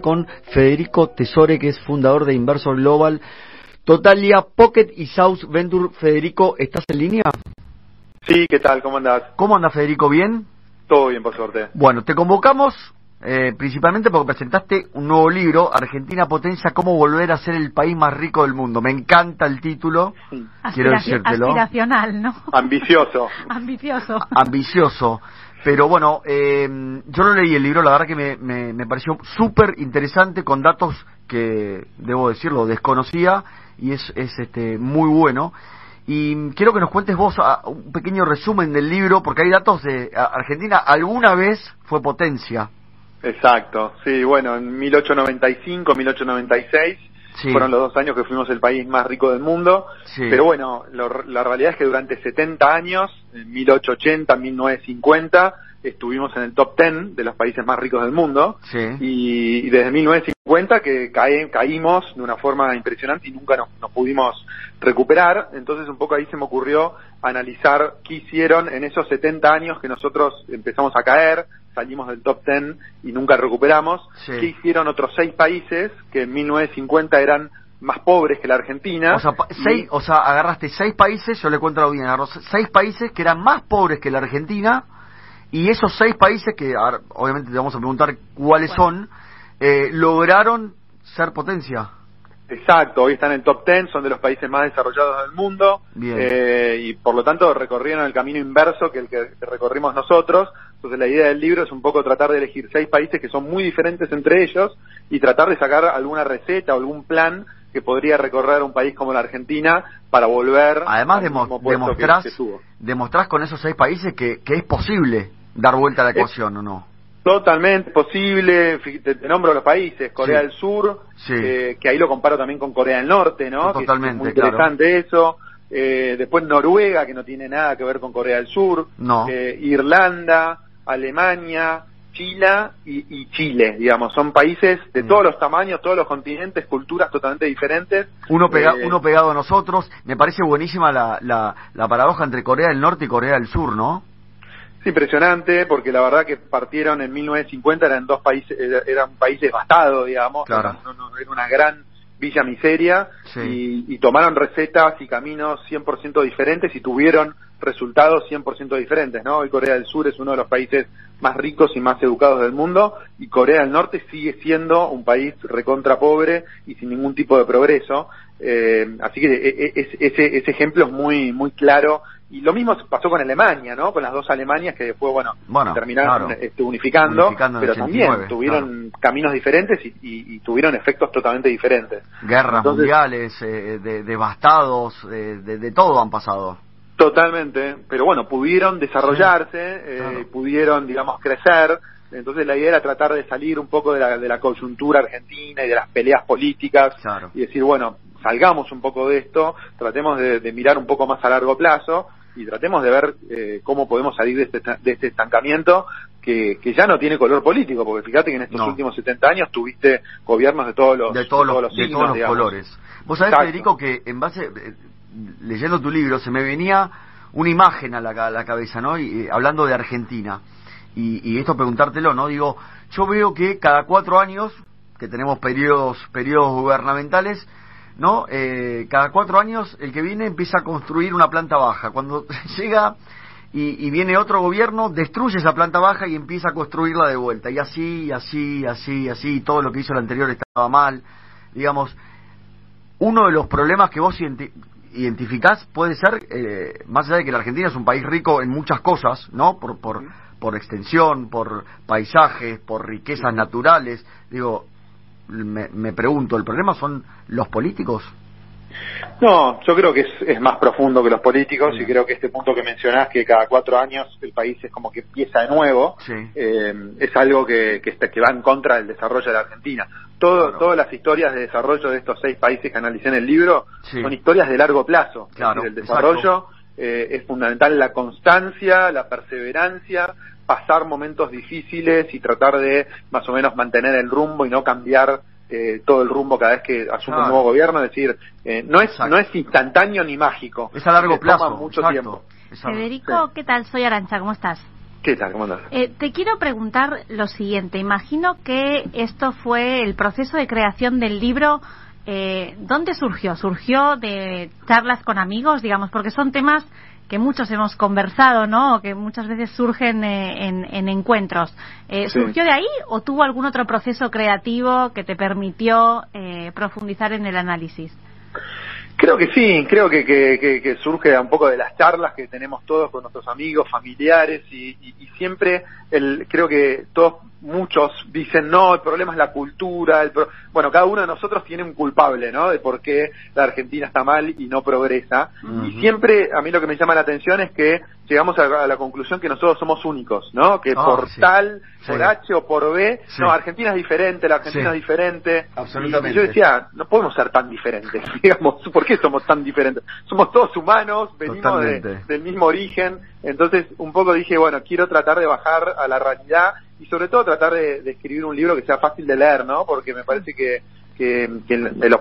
con Federico Tesore, que es fundador de Inversor Global, Totalia, Pocket y South Venture. Federico, ¿estás en línea? Sí, ¿qué tal? ¿Cómo andás? ¿Cómo anda Federico? ¿Bien? Todo bien, por suerte. Bueno, te convocamos eh, principalmente porque presentaste un nuevo libro, Argentina Potencia, cómo volver a ser el país más rico del mundo. Me encanta el título, quiero decírtelo. Aspiracional, ¿no? Ambicioso. Ambicioso. Ambicioso. Pero bueno, eh, yo lo leí el libro, la verdad que me, me, me pareció súper interesante con datos que, debo decirlo, desconocía y es, es este, muy bueno. Y quiero que nos cuentes vos ah, un pequeño resumen del libro, porque hay datos de Argentina, alguna vez fue potencia. Exacto, sí, bueno, en 1895, 1896 fueron los dos años que fuimos el país más rico del mundo, pero bueno, la realidad es que durante 70 años, en 1880, 1950, estuvimos en el top 10 de los países más ricos del mundo. Y, desde 1950 que caímos de una forma impresionante y nunca nos, nos, pudimos recuperar, entonces un poco ahí se me ocurrió analizar qué hicieron en esos 70 años que nosotros empezamos a caer, salimos del top 10 y nunca recuperamos. ¿Qué hicieron otros seis países que en 1950 eran más pobres que la Argentina? O sea, seis, o sea agarraste seis países, yo le cuento bien, seis países que eran más pobres que la Argentina y esos seis países, que obviamente te vamos a preguntar cuáles son, eh, lograron ser potencia. Exacto, hoy están en el top 10, son de los países más desarrollados del mundo eh, y por lo tanto recorrieron el camino inverso que el que recorrimos nosotros. Entonces la idea del libro es un poco tratar de elegir seis países que son muy diferentes entre ellos y tratar de sacar alguna receta o algún plan que podría recorrer un país como la Argentina para volver además demostrás, con esos seis países que, que es posible dar vuelta a la ecuación o no Totalmente posible, te, nombro los países, Corea del Sur, eh, que ahí lo comparo también con Corea del Norte, ¿no? Totalmente, es muy interesante eso. Eh, después Noruega, que no tiene nada que ver con Corea del Sur. No. Eh, Irlanda, Alemania, Chile y, Chile, digamos. Son países de mm. todos los tamaños, todos los continentes, culturas totalmente diferentes. Uno, pega, uno pegado a nosotros. Me parece buenísima la, la, la paradoja entre Corea del Norte y Corea del Sur, ¿no? Es impresionante porque la verdad que partieron en 1950, eran dos países, era un país devastado, digamos, era, una gran villa miseria y, y, tomaron recetas y caminos 100% diferentes y tuvieron resultados 100% diferentes, ¿no? Hoy Corea del Sur es uno de los países más ricos y más educados del mundo y Corea del Norte sigue siendo un país recontra pobre y sin ningún tipo de progreso. Eh, así que e, e, ese, ese ejemplo es muy, muy claro y lo mismo pasó con Alemania, ¿no? Con las dos Alemanias que después, bueno, terminaron este, unificando, pero también tuvieron caminos diferentes y, tuvieron efectos totalmente diferentes. Guerras mundiales, eh, devastados, de, todo han pasado. Totalmente, pero bueno, pudieron desarrollarse, eh, pudieron, digamos, crecer. Entonces la idea era tratar de salir un poco de la, de la coyuntura argentina y de las peleas políticas y decir, bueno, salgamos un poco de esto, tratemos de, mirar un poco más a largo plazo y tratemos de ver eh, cómo podemos salir de este, de este estancamiento que, que, ya no tiene color político, porque fíjate que en estos últimos 70 años tuviste gobiernos de todos los, de todos, los, de todos los colores. Vos sabés, Federico, que en base, eh, leyendo tu libro, se me venía una imagen a la, la cabeza, ¿no? Y, hablando de Argentina. Y, y esto preguntártelo, ¿no? Digo, yo veo que cada cuatro años, que tenemos periodos, periodos gubernamentales, ¿no? Eh, cada cuatro años el que viene empieza a construir una planta baja. Cuando llega y, viene otro gobierno, destruye esa planta baja y empieza a construirla de vuelta. Y así, así, así, así, todo lo que hizo el anterior estaba mal. Digamos, uno de los problemas que vos identificás puede ser, eh, más allá de que la Argentina es un país rico en muchas cosas, ¿no? Por, por, por extensión, por paisajes, por riquezas naturales. Digo, me, me pregunto, ¿el problema son los políticos? No, yo creo que es, más profundo que los políticos y creo que este punto que mencionás, que cada cuatro años el país es como que empieza de nuevo, eh, es algo que, que, que, va en contra del desarrollo de la Argentina. Todo, Todas las historias de desarrollo de estos seis países que analicé en el libro son historias de largo plazo. Claro, el desarrollo eh, es fundamental la constancia, la perseverancia, pasar momentos difíciles y tratar de más o menos mantener el rumbo y no cambiar eh, todo el rumbo cada vez que asume un nuevo gobierno, es decir, eh, no es no es instantáneo ni mágico. Es a largo plazo. mucho tiempo. Federico, ¿qué tal? Soy Arancha, ¿cómo estás? ¿Qué tal? ¿Cómo andas? Eh, te quiero preguntar lo siguiente. Imagino que esto fue el proceso de creación del libro. Eh, ¿Dónde surgió? ¿Surgió de charlas con amigos, digamos? Porque son temas que muchos hemos conversado, ¿no? Que muchas veces surgen eh, en, encuentros. Eh, ¿Surgió de ahí o tuvo algún otro proceso creativo que te permitió eh, profundizar en el análisis? Creo que sí, creo que, que, surge un poco de las charlas que tenemos todos con nuestros amigos, familiares y, y siempre el, creo que todos muchos dicen no, el problema es la cultura, el bueno, cada uno de nosotros tiene un culpable, ¿no? De por qué la Argentina está mal y no progresa. Y siempre a mí lo que me llama la atención es que llegamos a, la conclusión que nosotros somos únicos, ¿no? Que ah, por tal, por H o por B, no, Argentina es diferente, la Argentina es diferente. Absolutamente. Y yo decía, no podemos ser tan diferentes, digamos, ¿por qué somos tan diferentes? Somos todos humanos, venimos del mismo origen, entonces un poco dije, bueno, quiero tratar de bajar a la realidad y sobre todo tratar de, escribir un libro que sea fácil de leer, ¿no? Porque me parece que, que,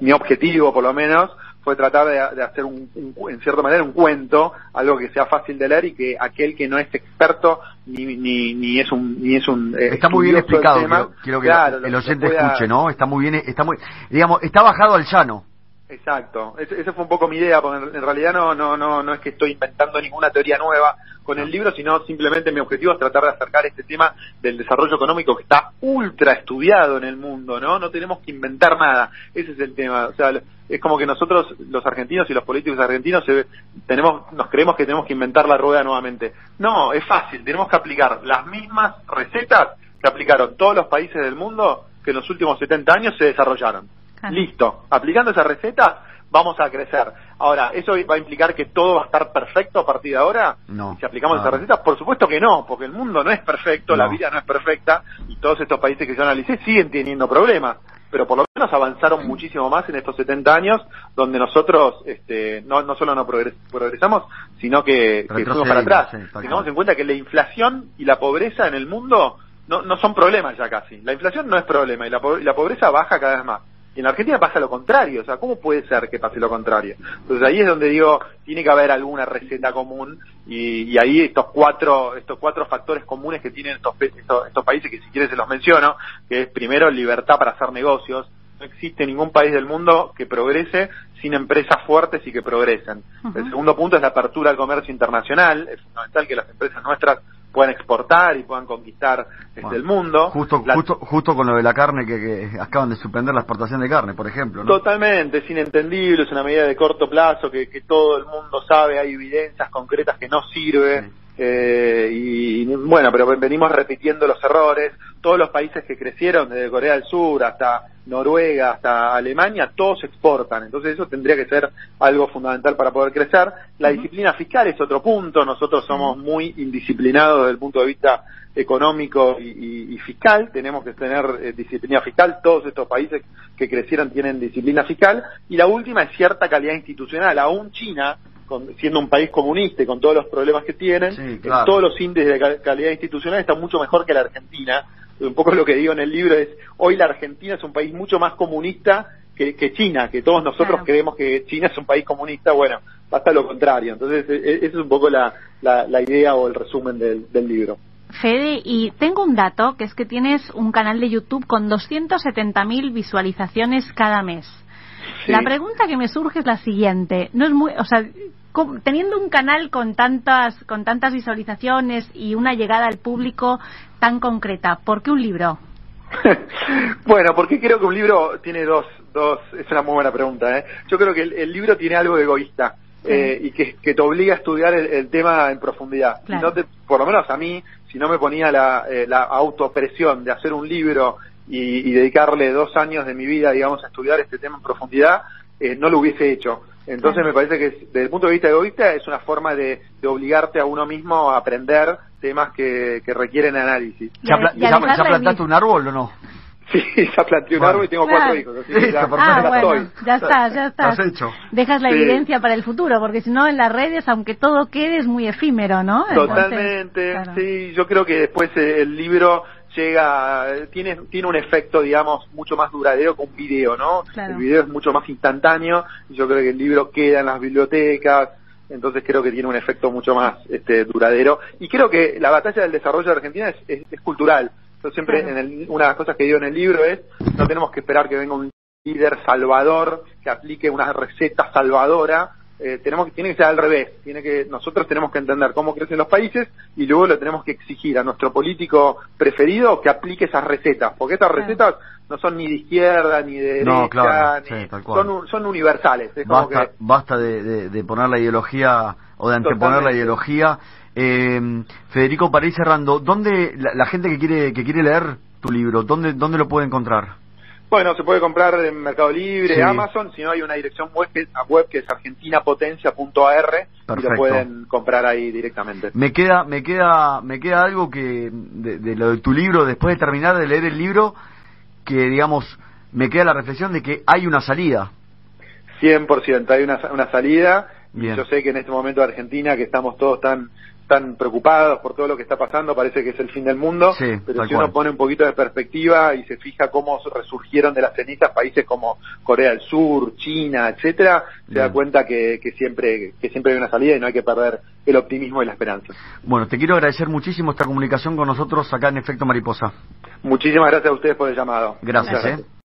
mi objetivo, por lo menos, fue tratar de, hacer un, en cierta manera un cuento, algo que sea fácil de leer y que aquel que no es experto ni, ni, ni es un ni es un eh, está muy bien explicado quiero, que el oyente escuche no está muy bien está muy digamos está bajado al llano Exacto, esa fue un poco mi idea, porque en realidad no, no, no, no es que estoy inventando ninguna teoría nueva con el libro, sino simplemente mi objetivo es tratar de acercar este tema del desarrollo económico que está ultra estudiado en el mundo, ¿no? No tenemos que inventar nada, ese es el tema, o sea, es como que nosotros, los argentinos y los políticos argentinos, tenemos, nos creemos que tenemos que inventar la rueda nuevamente. No, es fácil, tenemos que aplicar las mismas recetas que aplicaron todos los países del mundo que en los últimos 70 años se desarrollaron. Listo. Aplicando esa receta, vamos a crecer. Ahora, ¿eso va a implicar que todo va a estar perfecto a partir de ahora? No. Si aplicamos esa receta, por supuesto que no, porque el mundo no es perfecto, la vida no es perfecta, y todos estos países que yo analicé siguen teniendo problemas. Pero por lo menos avanzaron muchísimo más en estos 70 años, donde nosotros este, no, no solo no progresamos, sino que, que fuimos para atrás. Tengamos en cuenta que la inflación y la pobreza en el mundo no, no son problemas ya casi. La inflación no es problema y la, y la pobreza baja cada vez más. Y en Argentina pasa lo contrario, o sea, ¿cómo puede ser que pase lo contrario? Entonces ahí es donde digo, tiene que haber alguna receta común y, ahí estos cuatro, estos cuatro factores comunes que tienen estos, estos, países, que si quieres se los menciono, que es primero libertad para hacer negocios, no existe ningún país del mundo que progrese sin empresas fuertes y que progresen. El segundo punto es la apertura al comercio internacional. Es fundamental que las empresas nuestras puedan exportar y puedan conquistar este, el mundo. Justo, justo, justo con lo de la carne que, acaban de suspender la exportación de carne, por ejemplo. Totalmente, es inentendible, es una medida de corto plazo que, que todo el mundo sabe, hay evidencias concretas que no sirve. Eh, y, bueno, pero venimos repitiendo los errores. Todos los países que crecieron, desde Corea del Sur hasta Noruega, hasta Alemania, todos exportan. Entonces eso tendría que ser algo fundamental para poder crecer. La disciplina fiscal es otro punto. Nosotros somos muy indisciplinados desde el punto de vista económico y, fiscal. Tenemos que tener eh, disciplina fiscal. Todos estos países que crecieron tienen disciplina fiscal. Y la última es cierta calidad institucional. Aún China siendo un país comunista y con todos los problemas que tienen, todos los índices de calidad institucional están mucho mejor que la Argentina. Un poco lo que digo en el libro es, hoy la Argentina es un país mucho más comunista que, China, que todos nosotros creemos que China es un país comunista, bueno, pasa lo contrario. Entonces, e, e, esa es un poco la, la, idea o el resumen del, del libro. Fede, y tengo un dato, que es que tienes un canal de YouTube con 270.000 visualizaciones cada mes. La pregunta que me surge es la siguiente. No es muy, o sea, teniendo un canal con tantas, con tantas visualizaciones y una llegada al público tan concreta, ¿por qué un libro? bueno, porque creo que un libro tiene dos, dos, es una muy buena pregunta, ¿eh? Yo creo que el, libro tiene algo de egoísta. Eh, y que, te obliga a estudiar el, tema en profundidad. no por lo menos a mí, si no me ponía la, eh, la autopresión de hacer un libro y, dedicarle dos años de mi vida, digamos, a estudiar este tema en profundidad, eh, no lo hubiese hecho. Entonces me parece que desde el punto de vista egoísta es una forma de, obligarte a uno mismo a aprender temas que, requieren análisis. ¿Ya, plantaste un árbol o no? Sí, ya planté un árbol y tengo cuatro hijos. ya, ah, bueno, ya está, ya está. Dejas la evidencia para el futuro, porque si no en las redes, aunque todo quede, es muy efímero, ¿no? Totalmente, sí. Yo creo que después eh, el libro llega, tiene, tiene un efecto, digamos, mucho más duradero que un video, ¿no? El video es mucho más instantáneo y yo creo que el libro queda en las bibliotecas, entonces creo que tiene un efecto mucho más este, duradero. Y creo que la batalla del desarrollo de Argentina es, cultural. Yo siempre, en una de las cosas que digo en el libro es, no tenemos que esperar que venga un líder salvador que aplique una receta salvadora, eh, tenemos que tiene que ser al revés tiene que nosotros tenemos que entender cómo crecen los países y luego lo tenemos que exigir a nuestro político preferido que aplique esas recetas porque estas recetas no son ni de izquierda ni de derecha son son universales basta, basta de, poner la ideología o de anteponer la ideología. Eh, Federico para ir cerrando dónde la, gente que quiere que quiere leer tu libro dónde dónde lo puede encontrar bueno, se puede comprar en Mercado Libre, Amazon, si no hay una dirección web que, web que es argentinapotencia.ar y lo pueden comprar ahí directamente. Me queda, me queda, me queda algo que de, lo de tu libro, después de terminar de leer el libro, que digamos, me queda la reflexión de que hay una salida. 100%, hay una, una salida. Y yo sé que en este momento de Argentina, que estamos todos tan están preocupados por todo lo que está pasando, parece que es el fin del mundo, pero si uno pone un poquito de perspectiva y se fija cómo resurgieron de las cenizas países como Corea del Sur, China, etcétera, se da cuenta que, siempre que siempre hay una salida y no hay que perder el optimismo y la esperanza. Bueno, te quiero agradecer muchísimo esta comunicación con nosotros acá en Efecto Mariposa. Muchísimas gracias a ustedes por el llamado. Gracias. ¿eh?